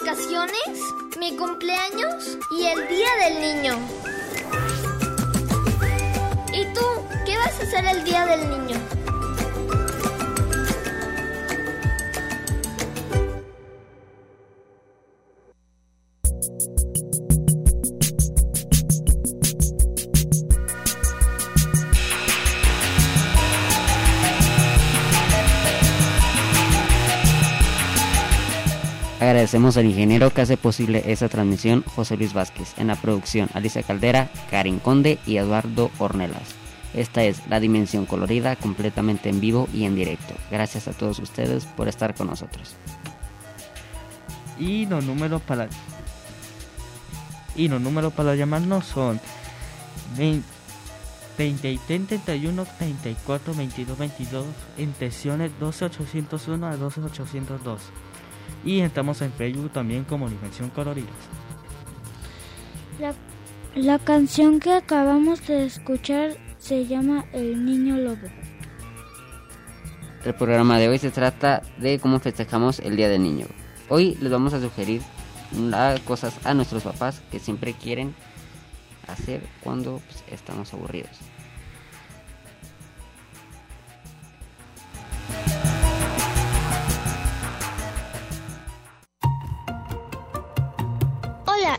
Vacaciones, mi cumpleaños y el Día del Niño? ¿Y tú qué vas a hacer el Día del Niño? Agradecemos al ingeniero que hace posible esta transmisión, José Luis Vázquez. En la producción, Alicia Caldera, Karin Conde y Eduardo Ornelas. Esta es La Dimensión Colorida, completamente en vivo y en directo. Gracias a todos ustedes por estar con nosotros. Y los números para y los números para llamarnos son 20 y 31 34 22 22 en sesiones 12801 a 12802 y estamos en Facebook también como Dimensión Colorida. La, la canción que acabamos de escuchar se llama El Niño Lobo. El programa de hoy se trata de cómo festejamos el Día del Niño. Hoy les vamos a sugerir cosas a nuestros papás que siempre quieren hacer cuando pues, estamos aburridos.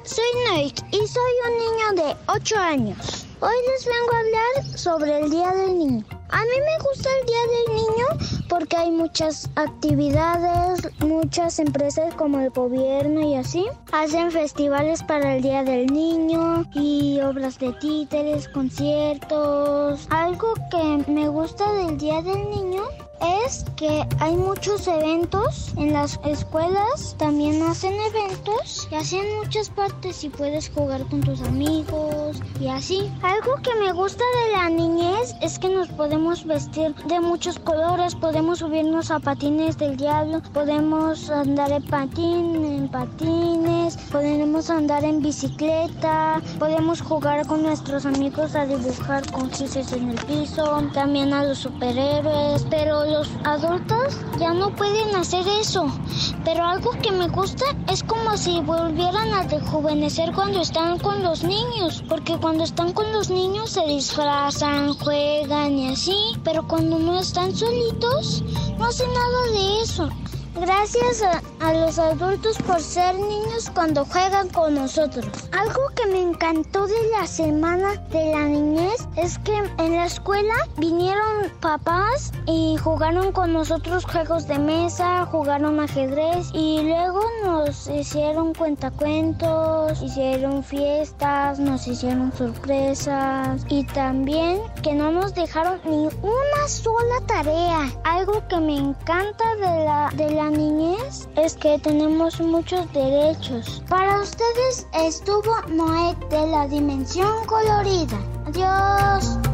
Soy Nate y soy un niño de 8 años. Hoy les vengo a hablar sobre el Día del Niño. A mí me gusta el Día del Niño porque hay muchas actividades, muchas empresas como el gobierno y así hacen festivales para el Día del Niño y obras de títeres, conciertos. Algo que me gusta del Día del Niño es que hay muchos eventos en las escuelas, también hacen eventos y hacen muchas partes y puedes jugar con tus amigos y así. Algo que me gusta de la niñez es que nos podemos vestir de muchos colores, podemos subirnos a patines del diablo, podemos andar en patines, podemos andar en bicicleta, podemos jugar con nuestros amigos a dibujar con gises en el piso, también a los superhéroes, pero los adultos ya no pueden hacer eso. Pero algo que me gusta es como si volvieran a rejuvenecer cuando están con los niños. Porque cuando están con los niños se disfrazan, juegan y así. Pero cuando no están solitos, no hacen nada de eso. Gracias a, los adultos por ser niños cuando juegan con nosotros. Algo que me encantó de la semana de la niñez es que en la escuela vinieron papás y jugaron con nosotros juegos de mesa, jugaron ajedrez y luego nos hicieron cuentacuentos, hicieron fiestas, nos hicieron sorpresas y también que no nos dejaron ni una sola tarea. Algo que me encanta de la, de la niñez es que tenemos muchos derechos. Para ustedes estuvo Noé de la Dimensión Colorida. Adiós.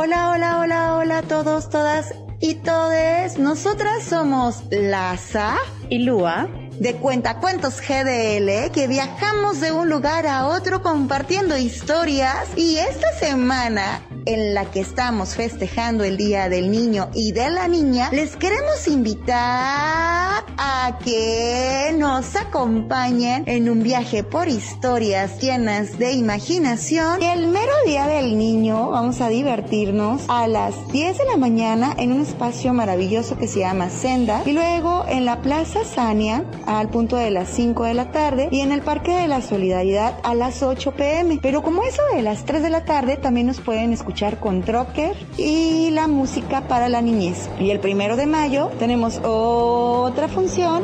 Hola, hola, hola, hola a todos, todas y todes. Nosotras somos Laza y Lua de Cuentacuentos GDL que viajamos de un lugar a otro compartiendo historias y esta semana en la que estamos festejando el Día del Niño y de la Niña, les queremos invitar a que nos acompañen en un viaje por historias llenas de imaginación. El mero Día del Niño vamos a divertirnos a las 10 de la mañana en un espacio maravilloso que se llama Senda y luego en la Plaza Sania al punto de las 5 de la tarde y en el Parque de la Solidaridad a las 8 pm. Pero como eso de las 3 de la tarde también nos pueden escuchar con Trocker y la música para la niñez. Y el primero de mayo tenemos otra función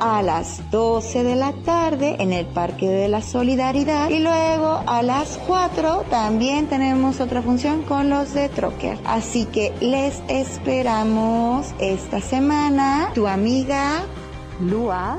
a las 12 de la tarde en el Parque de la Solidaridad y luego a las 4 también tenemos otra función con los de Trocker. Así que les esperamos esta semana tu amiga Lua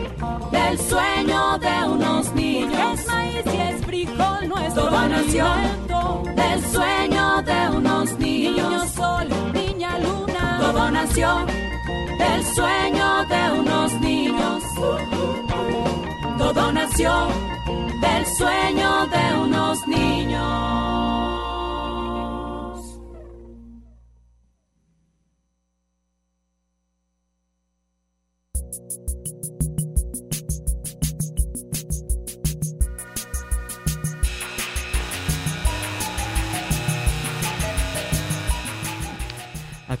del sueño de unos niños. Es maíz y es frijol nuestro Todo nació del sueño de unos niños. Niño sol, niña luna. Todo nació del sueño de unos niños. Todo nació del sueño de unos niños.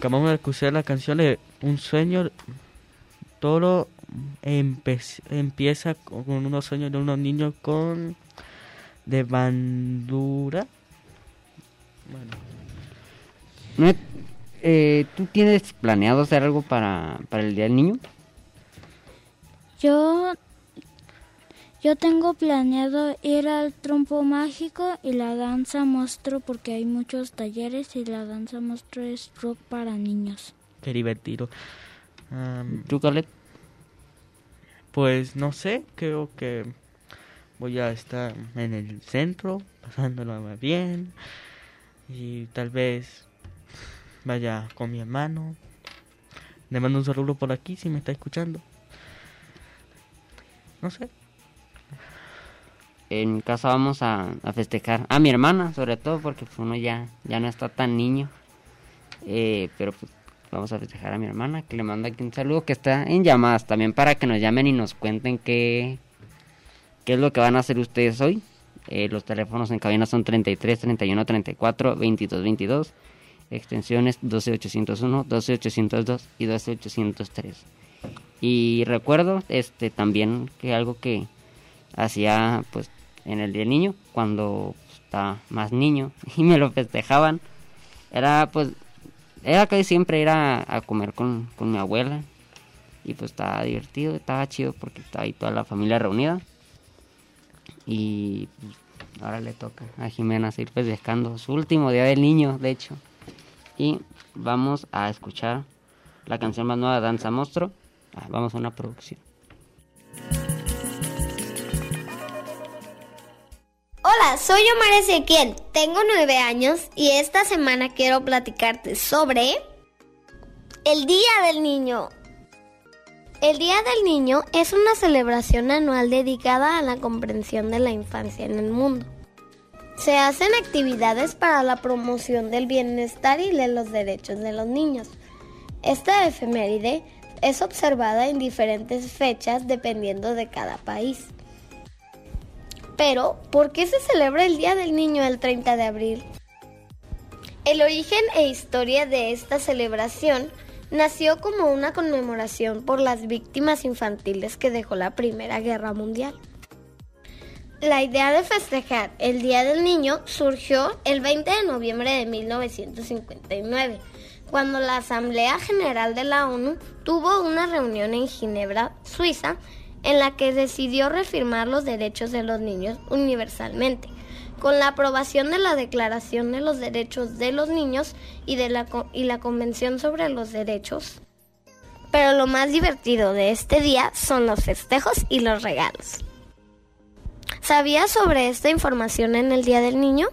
Acabamos de escuchar la canción de Un sueño. Todo empieza con unos sueños de unos niños con de bandura. Bueno. Eh, ¿Tú tienes planeado hacer algo para, para el Día del Niño? Yo yo tengo planeado ir al trompo mágico y la danza monstruo porque hay muchos talleres y la danza monstruo es rock para niños. Qué divertido. ¿Tú, Caleb? Pues no sé, creo que voy a estar en el centro, pasándolo bien y tal vez vaya con mi hermano. Le mando un saludo por aquí si me está escuchando. No sé en casa vamos a, festejar a mi hermana, sobre todo porque pues, uno ya, ya no está tan niño. Eh, pero pues vamos a festejar a mi hermana, que le mando aquí un saludo, que está en llamadas también para que nos llamen y nos cuenten qué, qué es lo que van a hacer ustedes hoy. Eh, los teléfonos en cabina son 33, 31, 34, 22, 22. Extensiones 12801, 12802 y 12803. Y recuerdo este también que algo que hacía pues en el Día Niño, cuando estaba más niño y me lo festejaban. Era pues, era casi siempre ir a, comer con, mi abuela y pues estaba divertido, estaba chido porque estaba ahí toda la familia reunida. Y pues, ahora le toca a Jimena seguir festejando su último Día del Niño, de hecho. Y vamos a escuchar la canción más nueva Danza Monstruo. Ah, vamos a una producción. Hola, soy Omar Ezequiel, tengo nueve años y esta semana quiero platicarte sobre el Día del Niño. El Día del Niño es una celebración anual dedicada a la comprensión de la infancia en el mundo. Se hacen actividades para la promoción del bienestar y de los derechos de los niños. Esta efeméride es observada en diferentes fechas dependiendo de cada país. Pero, ¿por qué se celebra el Día del Niño el 30 de abril? El origen e historia de esta celebración nació como una conmemoración por las víctimas infantiles que dejó la Primera Guerra Mundial. La idea de festejar el Día del Niño surgió el 20 de noviembre de 1959, cuando la Asamblea General de la ONU tuvo una reunión en Ginebra, Suiza, en la que decidió reafirmar los derechos de los niños universalmente, con la aprobación de la Declaración de los Derechos de los Niños y, de la, y la Convención sobre los Derechos. Pero lo más divertido de este día son los festejos y los regalos. ¿Sabías sobre esta información en el Día del Niño?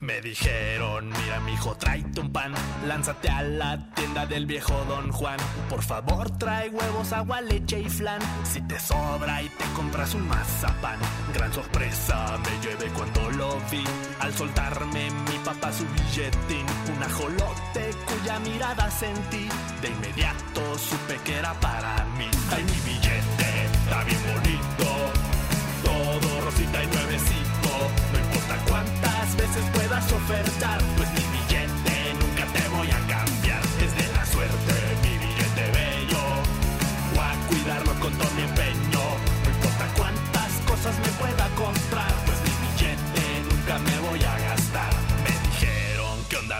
Me dijeron, mira mi hijo, tráete un pan, lánzate a la tienda del viejo Don Juan. Por favor, trae huevos, agua, leche y flan. Si te sobra y te compras un mazapán, gran sorpresa me llevé cuando lo vi. Al soltarme mi papá su billetín, un ajolote cuya mirada sentí. De inmediato supe que era para mí. Ay, mi billete está bien bonito, todo rosita y nuevecito. better start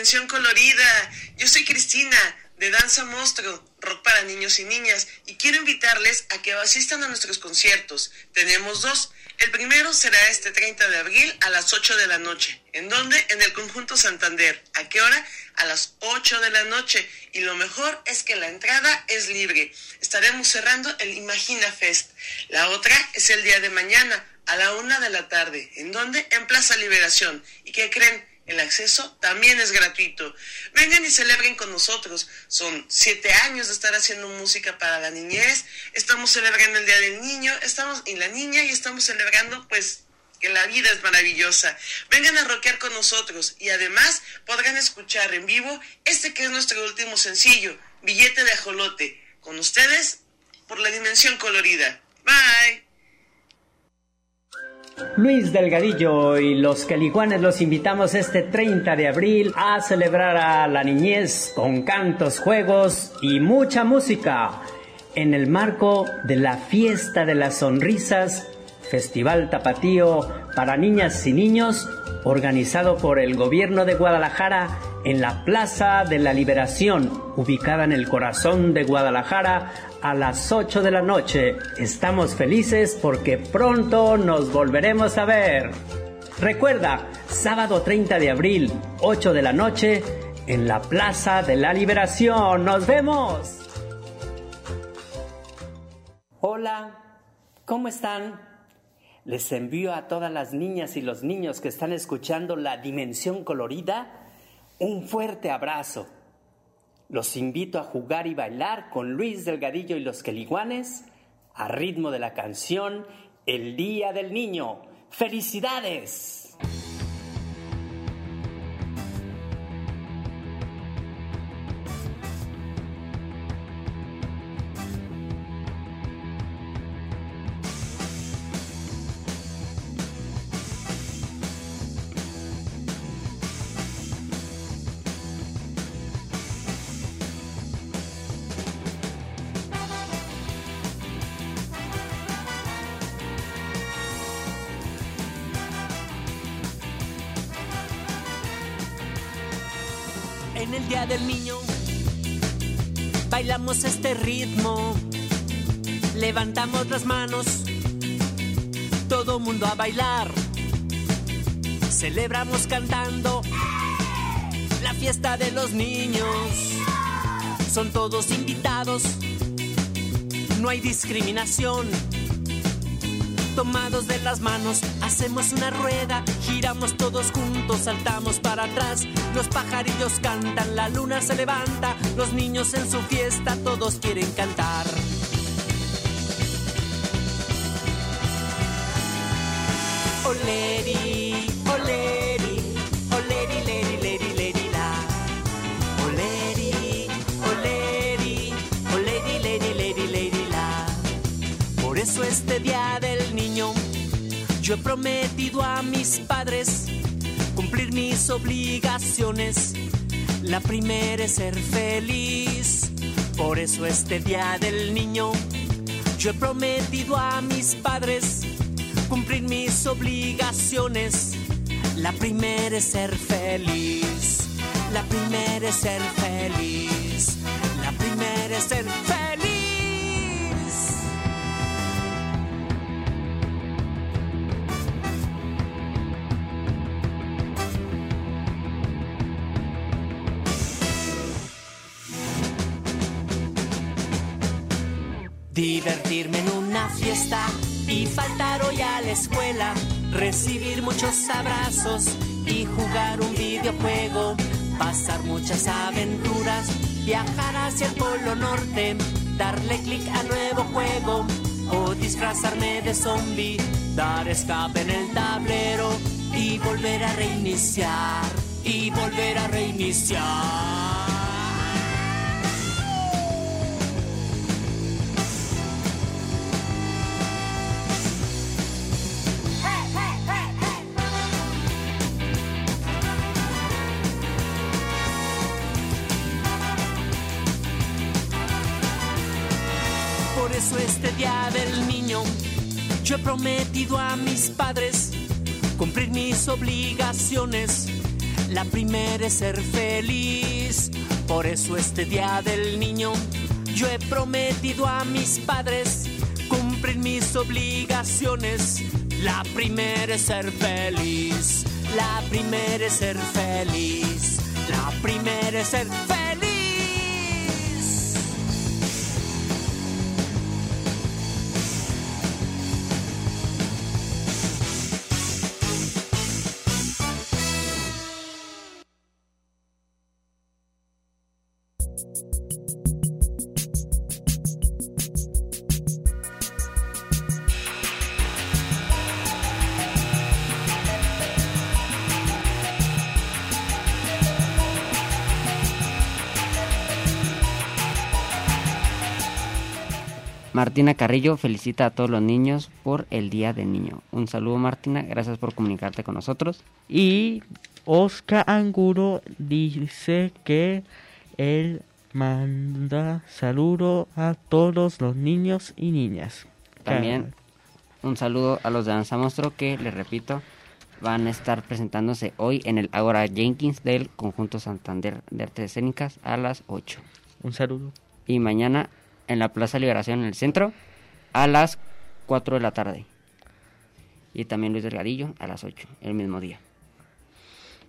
Colorida. Yo soy Cristina de Danza Monstruo, rock para niños y niñas, y quiero invitarles a que asistan a nuestros conciertos. Tenemos dos. El primero será este 30 de abril a las 8 de la noche. ¿En dónde? En el Conjunto Santander. ¿A qué hora? A las 8 de la noche. Y lo mejor es que la entrada es libre. Estaremos cerrando el Imagina Fest. La otra es el día de mañana a la 1 de la tarde. ¿En dónde? En Plaza Liberación. ¿Y qué creen? El acceso también es gratuito. Vengan y celebren con nosotros. Son siete años de estar haciendo música para la niñez. Estamos celebrando el Día del Niño, estamos y la niña y estamos celebrando pues que la vida es maravillosa. Vengan a rockear con nosotros y además podrán escuchar en vivo este que es nuestro último sencillo, Billete de Ajolote. Con ustedes por la dimensión colorida. Bye. Luis Delgadillo y los Caliguanes los invitamos este 30 de abril a celebrar a la niñez con cantos, juegos y mucha música en el marco de la Fiesta de las Sonrisas, Festival Tapatío para Niñas y Niños, organizado por el Gobierno de Guadalajara en la Plaza de la Liberación, ubicada en el corazón de Guadalajara, a las 8 de la noche. Estamos felices porque pronto nos volveremos a ver. Recuerda, sábado 30 de abril, 8 de la noche, en la Plaza de la Liberación. ¡Nos vemos! Hola, ¿cómo están? Les envío a todas las niñas y los niños que están escuchando la dimensión colorida un fuerte abrazo. Los invito a jugar y bailar con Luis Delgadillo y los Queliguanes a ritmo de la canción El Día del Niño. ¡Felicidades! Bailamos este ritmo, levantamos las manos, todo mundo a bailar. Celebramos cantando. La fiesta de los niños. Son todos invitados, no hay discriminación tomados de las manos, hacemos una rueda, giramos todos juntos, saltamos para atrás, los pajarillos cantan, la luna se levanta, los niños en su fiesta, todos quieren cantar. Oleri, oleri, oleri, leri, leri, leri, la. Oleri, oleri, oleri, leri, leri, leri, la. Por eso este día niño, yo he prometido a mis padres cumplir mis obligaciones. La primera es ser feliz. Por eso este día del niño, yo he prometido a mis padres cumplir mis obligaciones. La primera es ser feliz. La primera es ser feliz. La primera es ser feliz. Fiesta y faltar hoy a la escuela, recibir muchos abrazos y jugar un videojuego, pasar muchas aventuras, viajar hacia el Polo Norte, darle clic a nuevo juego o disfrazarme de zombie, dar escape en el tablero y volver a reiniciar y volver a reiniciar. Yo he prometido a mis padres cumplir mis obligaciones. La primera es ser feliz. Por eso este día del niño yo he prometido a mis padres cumplir mis obligaciones. La primera es ser feliz. La primera es ser feliz. La primera es ser feliz. Martina Carrillo felicita a todos los niños por el Día del Niño. Un saludo Martina, gracias por comunicarte con nosotros. Y Oscar Anguro dice que él manda saludo a todos los niños y niñas. También un saludo a los de Danza Monstruo que, les repito, van a estar presentándose hoy en el Agora Jenkins del Conjunto Santander de Artes Escénicas a las 8. Un saludo. Y mañana en la Plaza Liberación en el centro a las 4 de la tarde. Y también Luis Delgadillo a las 8, el mismo día.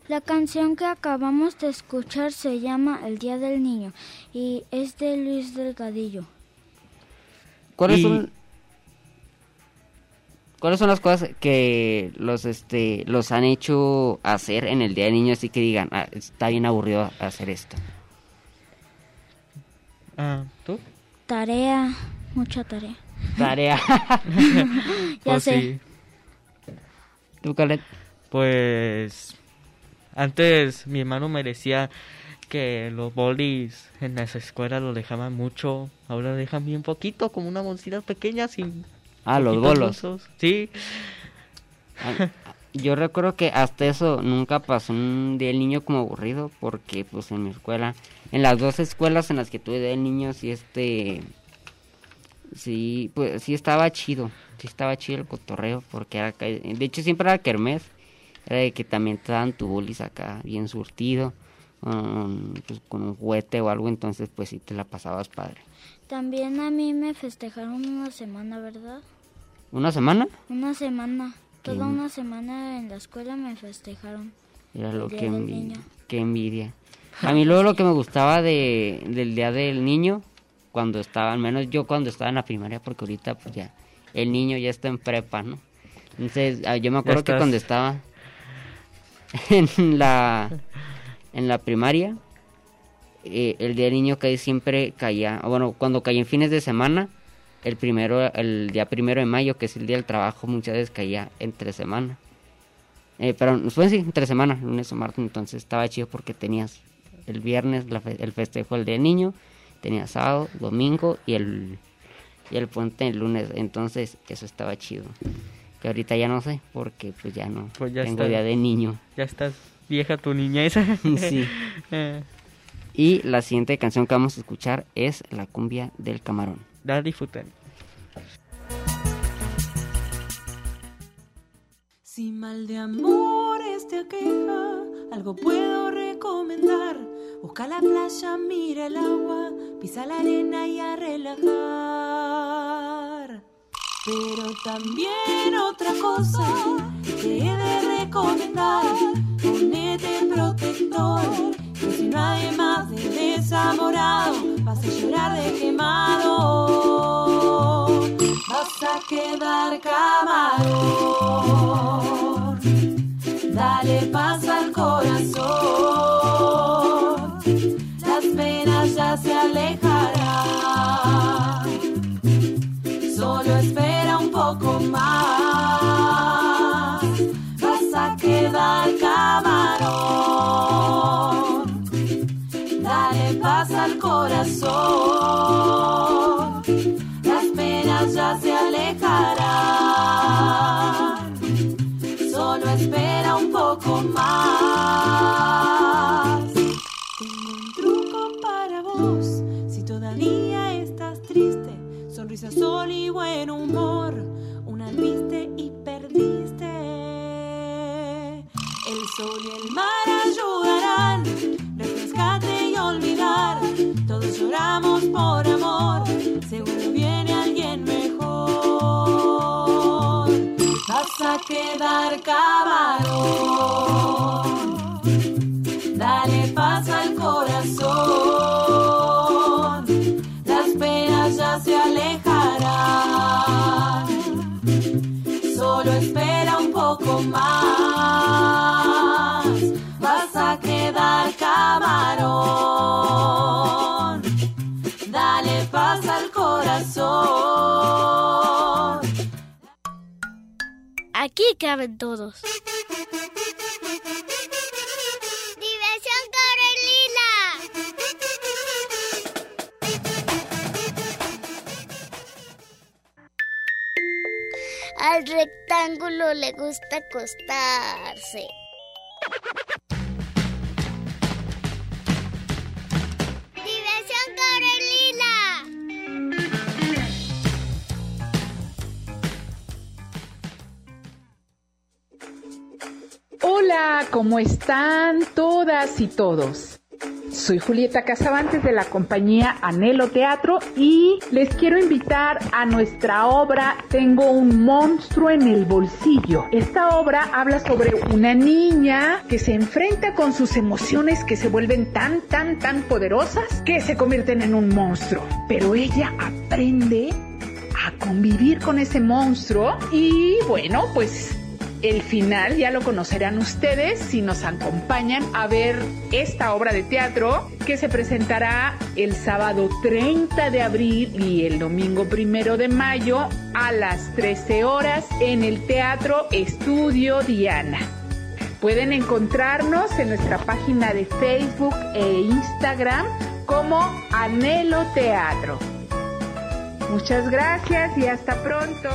La canción que acabamos de escuchar se llama El Día del Niño y es de Luis Delgadillo. ¿Cuáles Y- son ¿Cuáles son las cosas que los este los han hecho hacer en el Día del Niño así que digan, "Ah, está bien aburrido hacer esto"? Ah, ¿tú? Tarea, mucha tarea. Tarea. Ya Pues sé. sí. ¿Tú, Khaled? Pues antes mi hermano me decía que los bolis en las escuelas lo dejaban mucho, ahora dejan bien poquito, como una bolsita pequeña sin Ah, los bolos. Sí, Ah, Yo recuerdo que hasta eso nunca pasó un día del niño como aburrido porque pues en mi escuela, en las dos escuelas en las que tuve del niño sí este sí pues sí estaba chido, sí estaba chido el cotorreo porque era de hecho siempre era kermés, era de que también te daban tu bolis acá bien surtido um, pues, con un juguete o algo entonces pues sí te la pasabas padre. También a mí me festejaron una semana, ¿verdad? ¿Una semana? Una semana. Qué Toda una semana en la escuela me festejaron. Era lo que envidia. Qué envidia. A mí luego lo que me gustaba de, del Día del Niño, cuando estaba, al menos yo cuando estaba en la primaria, porque ahorita pues ya, el niño ya está en prepa, ¿no? Entonces, ah, yo me acuerdo que cuando estaba en la, en la primaria, eh, el Día del Niño casi siempre caía, bueno, cuando caía en fines de semana, el primero, el día primero de mayo, que es el día del trabajo, muchas veces caía entre semana. Eh, pero fue sí, entre semana, lunes o martes, entonces estaba chido porque tenías el viernes la fe- el festejo del día del niño, tenías sábado, domingo y el, y el puente el lunes, entonces eso estaba chido. Que ahorita ya no sé, porque pues ya no Pues ya tengo está. día de niño. ya estás vieja tu niñez. Sí. Eh, Y la siguiente canción que vamos a escuchar es La cumbia del camarón. La disfruten. Si mal de amores te aqueja, algo puedo recomendar. Busca la playa, mira el agua, pisa la arena y a relajar. Pero también otra cosa te he de recomendar. Ponete protector, no además de desamorado, vas a llorar de quemado. Vas a quedar camarón. Dale paz al corazón. Camarón. Dale paz al corazón, las penas ya se alejarán. Solo espera un poco más, vas a quedar camarón. Aquí caben todos. Diversión Carolina. Al rectángulo le gusta acostarse. Hola, ¿cómo están todas y todos? Soy Julieta Casabantes de la compañía Anhelo Teatro y les quiero invitar a nuestra obra Tengo un monstruo en el bolsillo. Esta obra habla sobre una niña que se enfrenta con sus emociones que se vuelven tan, tan, tan poderosas que se convierten en un monstruo. Pero ella aprende a convivir con ese monstruo y bueno, pues el final ya lo conocerán ustedes si nos acompañan a ver esta obra de teatro que se presentará el sábado 30 de abril y el domingo 1 de mayo a las 13 horas en el Teatro Estudio Diana. Pueden encontrarnos en nuestra página de Facebook e Instagram como Anhelo Teatro. Muchas gracias y hasta pronto.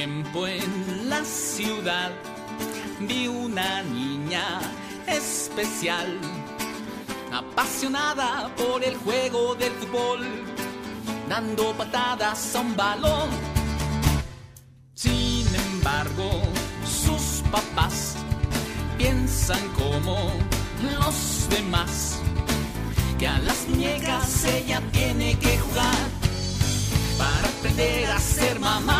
Tiempo en la ciudad vi una niña especial, apasionada por el juego del fútbol, dando patadas a un balón. Sin embargo, sus papás piensan como los demás, que a las muñecas ella tiene que jugar para aprender a ser mamá.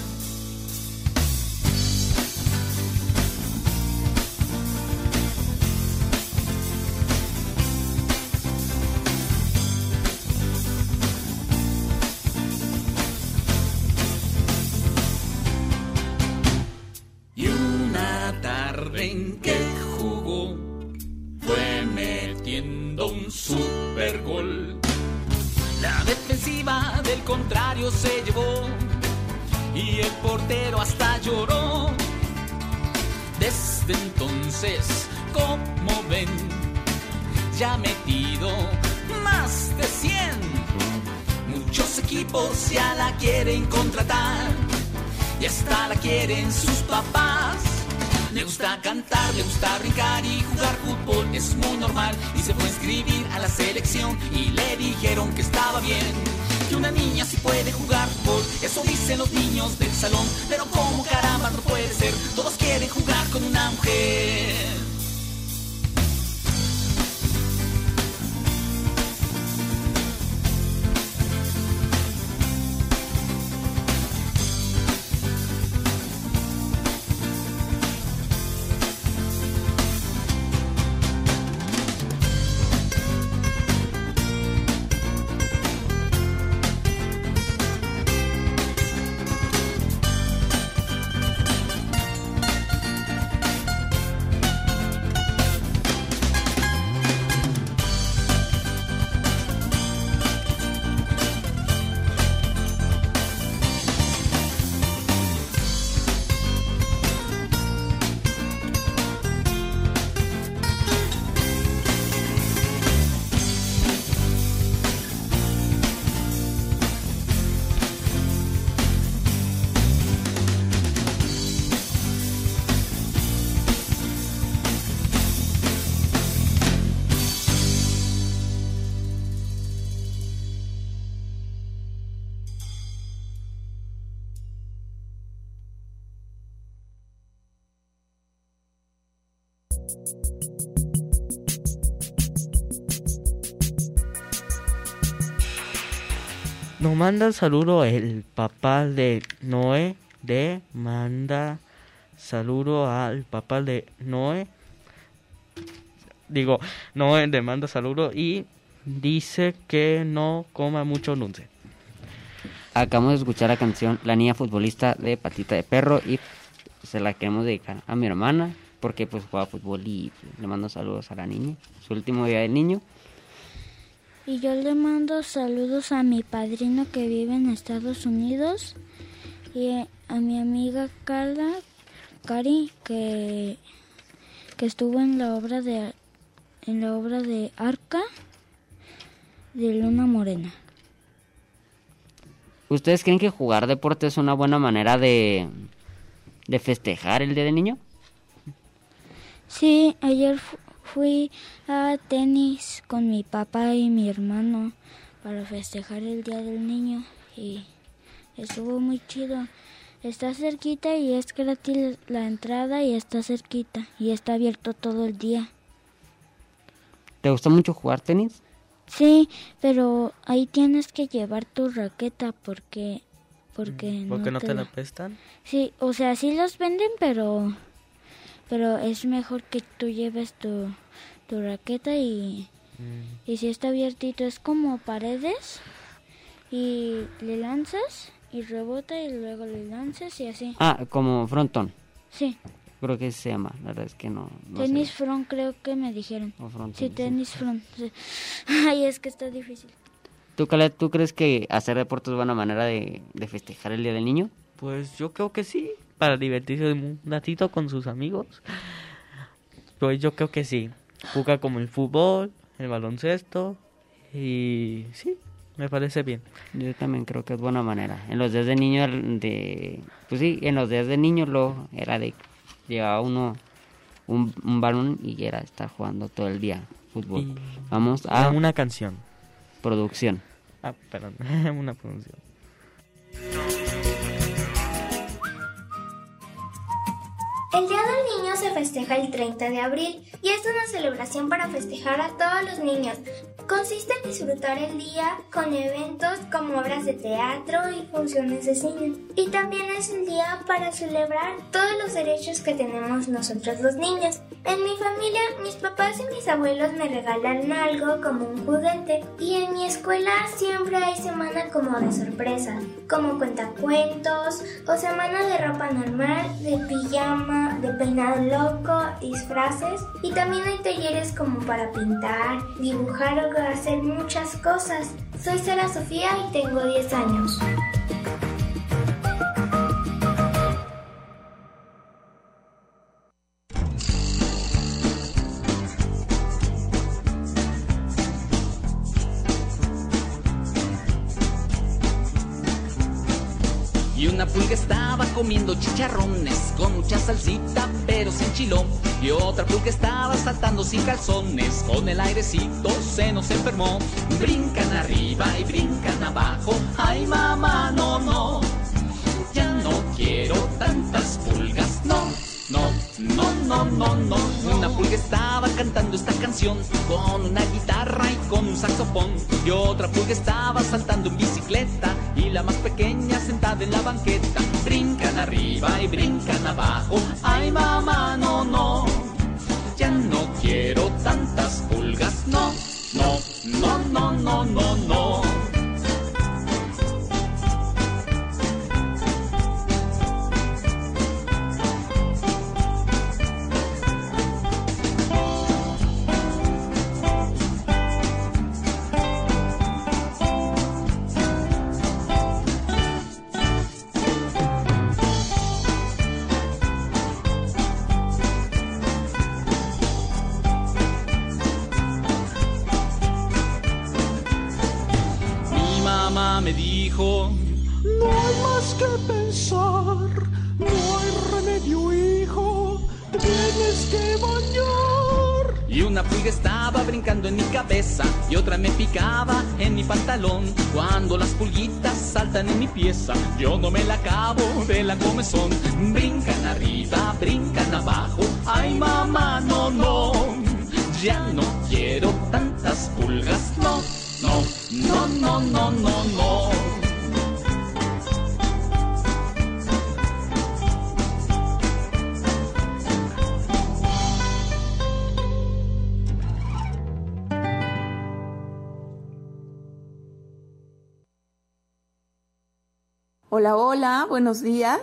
Manda saludo el papá de Noé de manda saludo al papá de Noé. Digo, Noé le manda saludo y dice que no coma mucho dulce. Acabamos de escuchar la canción La niña futbolista de Patita de Perro y se la queremos dedicar a mi hermana porque pues juega fútbol y le mando saludos a la niña, su último día del niño. Y yo le mando saludos a mi padrino que vive en Estados Unidos y a mi amiga Carla, Cari, que, que estuvo en la obra de en la obra de Arca de Luna Morena. ¿Ustedes creen que jugar deporte es una buena manera de, de festejar el Día del Niño? Sí, ayer fui a tenis con mi papá y mi hermano para festejar el Día del Niño y estuvo muy chido. Está cerquita y es gratis la entrada y está cerquita y está abierto todo el día. ¿Te gusta mucho jugar tenis? Sí, pero ahí tienes que llevar tu raqueta porque porque ¿Porque no, te, la prestan? Sí, o sea, sí los venden, pero pero es mejor que tú lleves tu, tu raqueta y, y si está abiertito es como paredes y le lanzas y rebota y luego le lanzas y así. Ah, como frontón. Sí. Creo que se llama, la verdad es que no. no tenis sé. front creo que me dijeron. O frontón, sí, sí. tenis front. sí. Ay, es que está difícil. ¿Tú, Caleb, ¿tú crees que hacer deporte es buena manera de, de festejar el Día del Niño? Pues yo creo que sí, para divertirse un ratito con sus amigos. Pues yo creo que sí. Juega como el fútbol, el baloncesto y sí, me parece bien. Yo también creo que es buena manera. En los días de niño, de, pues sí, en los días de niño lo era de llevaba uno un, un balón y era estar jugando todo el día fútbol. Y Vamos a una canción. producción. Ah, perdón, una producción. El Día del Niño se festeja el 30 de abril y es una celebración para festejar a todos los niños. Consiste en disfrutar el día con eventos como obras de teatro y funciones de cine. Y también es el día para celebrar todos los derechos que tenemos nosotros los niños. En mi familia, mis papás y mis abuelos me regalan algo como un juguete. Y en mi escuela siempre hay semana como de sorpresa, como cuentacuentos o semana de ropa normal, de pijama, de peinado loco, disfraces. Y también hay talleres como para pintar, dibujar o hacer muchas cosas. Soy Sara Sofía y tengo 10 años. Comiendo chicharrones con mucha salsita pero sin chilón. Y otra pulga estaba saltando sin calzones con el airecito se nos enfermó. Brincan arriba y brincan abajo. Ay mamá, no, no. Ya no quiero tantas pulgas, no. No, no, no, no, no. Una pulga estaba cantando esta canción con una guitarra y con un saxofón. Y otra pulga estaba saltando en bicicleta la más pequeña sentada en la banqueta. Brincan arriba y brincan abajo. Ay, mamá, no, no. Ya no quiero tantas pulgas, no. No, no, no, no, no, no. Y otra me picaba en mi pantalón. Cuando las pulguitas saltan en mi pieza, yo no me la acabo de la comezón. Brincan arriba, brincan abajo. Ay mamá, no, no. Ya no quiero tantas pulgas, buenos días.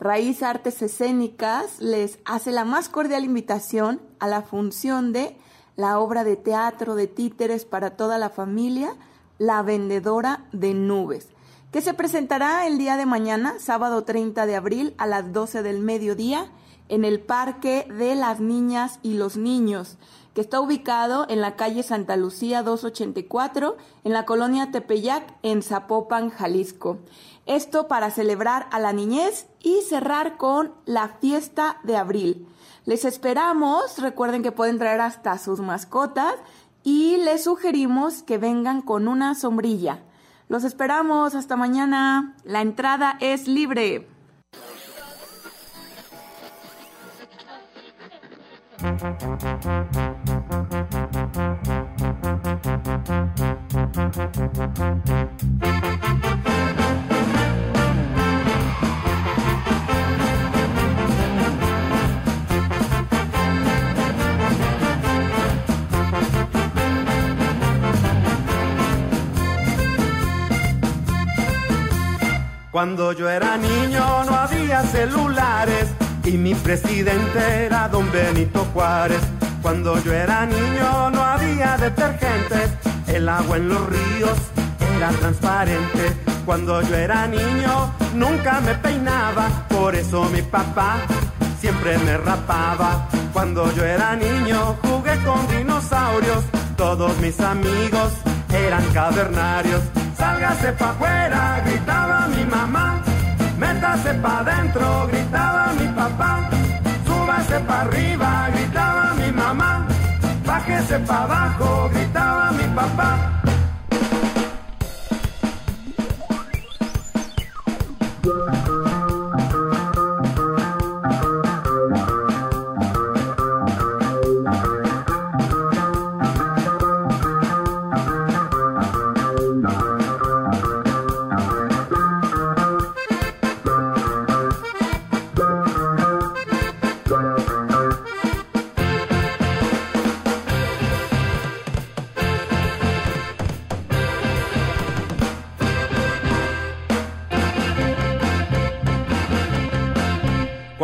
Raíz Artes Escénicas les hace la más cordial invitación a la función de la obra de teatro de títeres para toda la familia, La Vendedora de Nubes, que se presentará el día de mañana, sábado 30 de abril, a las 12 del mediodía, en el Parque de las Niñas y los Niños, que está ubicado en la calle Santa Lucía 284, en la colonia Tepeyac, en Zapopan, Jalisco. Esto para celebrar a la niñez y cerrar con la fiesta de abril. Les esperamos, recuerden que pueden traer hasta sus mascotas y les sugerimos que vengan con una sombrilla. Los esperamos, hasta mañana. La entrada es libre. Cuando yo era niño no había celulares y mi presidente era don Benito Juárez. Cuando yo era niño no había detergentes, el agua en los ríos era transparente. Cuando yo era niño nunca me peinaba, por eso mi papá siempre me rapaba. Cuando yo era niño jugué con dinosaurios, todos mis amigos eran cavernarios. Sálgase pa' afuera, gritaba mi mamá. Métase pa' adentro, gritaba mi papá. Súbase pa' arriba, gritaba. Bájese pa' abajo, gritaba mi papá.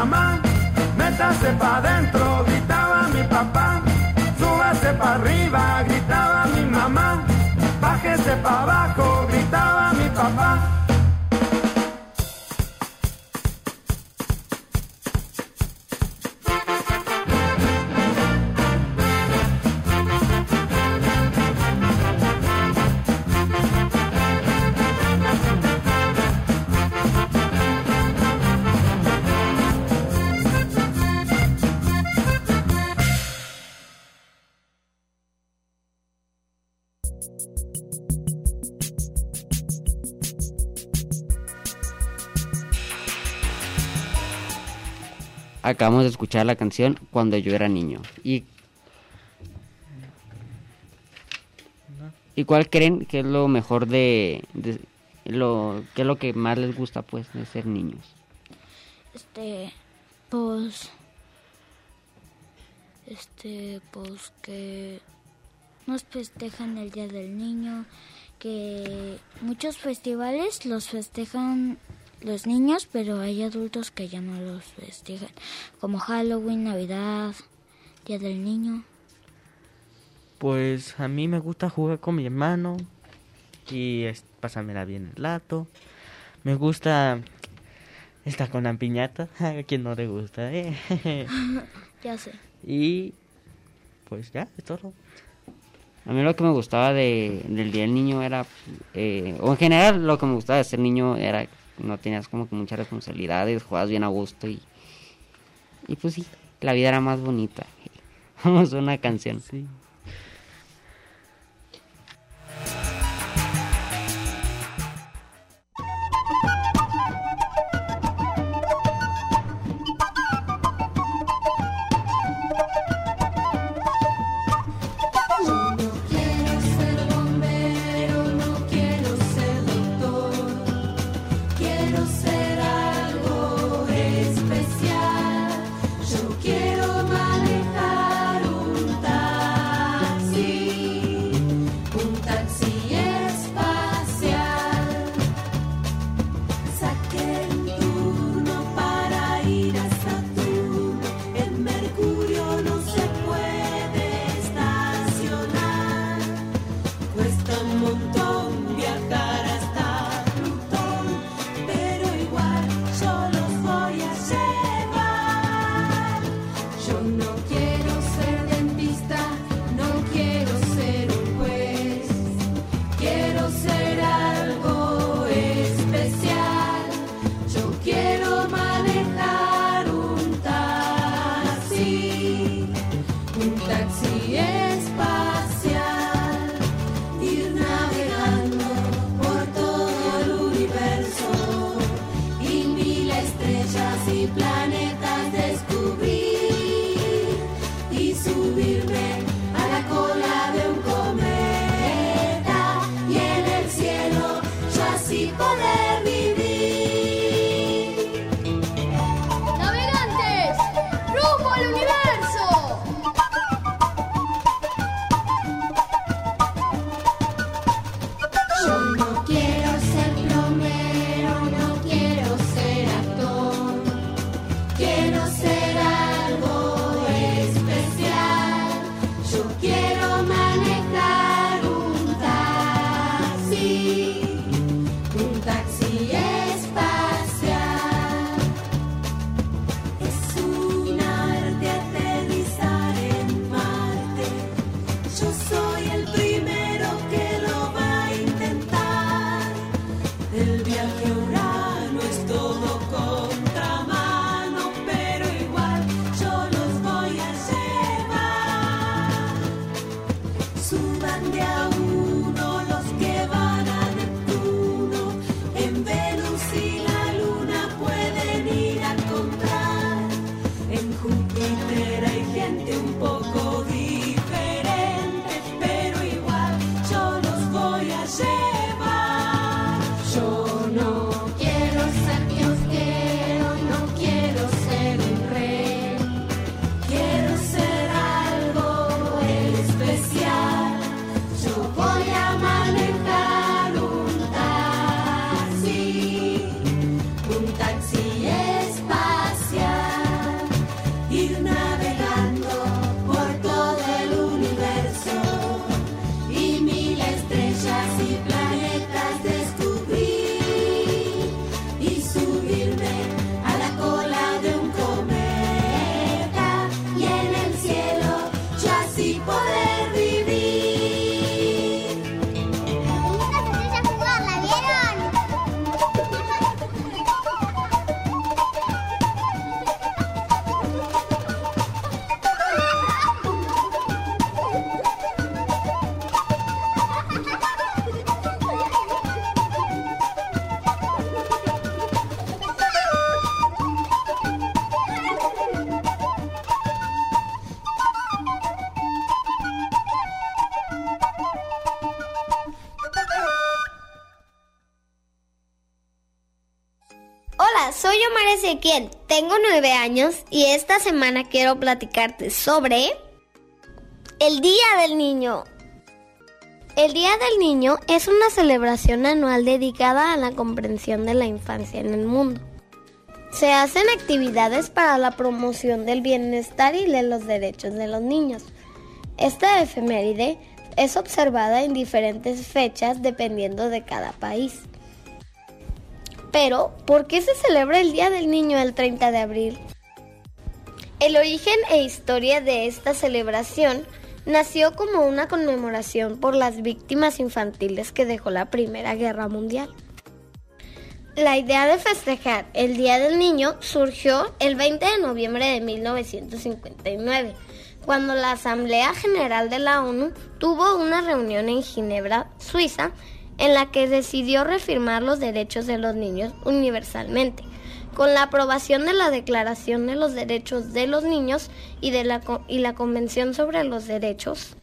mi mamá. Métase pa' adentro, gritaba mi papá. Súbase pa' arriba, gritaba mi mamá. Bájese pa' abajo, Acabamos de escuchar la canción Cuando yo era niño. ¿Y, ¿y cuál creen que es lo mejor de, lo que es lo que más les gusta pues de ser niños? Este, pues, este, pues que nos festejan el Día del Niño, que muchos festivales los festejan los niños, pero hay adultos que ya no los festejan, como Halloween, Navidad, Día del Niño. Pues a mí me gusta jugar con mi hermano y es, pasármela bien el rato. Me gusta estar con la piñata, a quien no le gusta, ¿eh? ya sé. Y pues ya, es todo. A mí lo que me gustaba de, del Día del Niño era, eh, o en general lo que me gustaba de ser niño era no tenías como que muchas responsabilidades, jugabas bien a gusto y, y pues sí, la vida era más bonita. Vamos a una canción. Sí. El viaje Soy Omar Ezequiel, tengo nueve años y esta semana quiero platicarte sobre el Día del Niño. El Día del Niño es una celebración anual dedicada a la comprensión de la infancia en el mundo. Se hacen actividades para la promoción del bienestar y de los derechos de los niños. Esta efeméride es observada en diferentes fechas dependiendo de cada país. Pero, ¿por qué se celebra el Día del Niño el 30 de abril? El origen e historia de esta celebración nació como una conmemoración por las víctimas infantiles que dejó la Primera Guerra Mundial. La idea de festejar el Día del Niño surgió el 20 de noviembre de 1959, cuando la Asamblea General de la ONU tuvo una reunión en Ginebra, Suiza, en la que decidió reafirmar los derechos de los niños universalmente, con la aprobación de la Declaración de los Derechos de los Niños y, de la, y la Convención sobre los Derechos.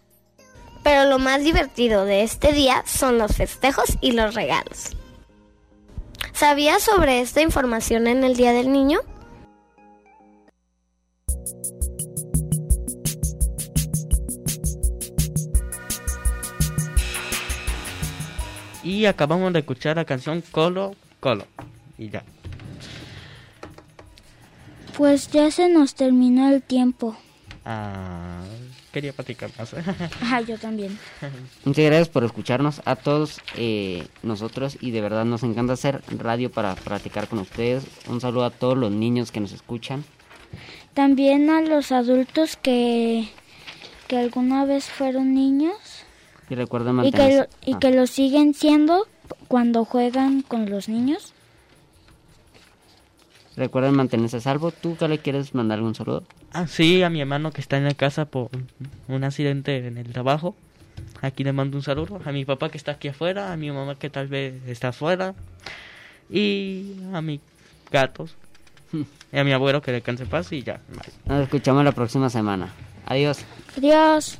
Pero lo más divertido de este día son los festejos y los regalos. ¿Sabías sobre esta información en el Día del Niño? Y acabamos de escuchar la canción Colo Colo. Y ya. Pues ya se nos terminó el tiempo. Ah, quería platicar más. Ah, yo también. Muchas gracias por escucharnos a todos eh, nosotros y de verdad nos encanta hacer radio para platicar con ustedes. Un saludo a todos los niños que nos escuchan. También a los adultos que, que alguna vez fueron niños Y recuerden y que, mantenerse... lo, y ah, que lo siguen siendo cuando juegan con los niños. Recuerden mantenerse a salvo. ¿Tú qué le quieres mandar algún saludo? Ah, sí, a mi hermano que está en la casa por un accidente en el trabajo. Aquí le mando un saludo. A mi papá que está aquí afuera, a mi mamá que tal vez está afuera. Y a mis gatos. y a mi abuelo que descanse paz y ya. Nos escuchamos la próxima semana. Adiós. Adiós.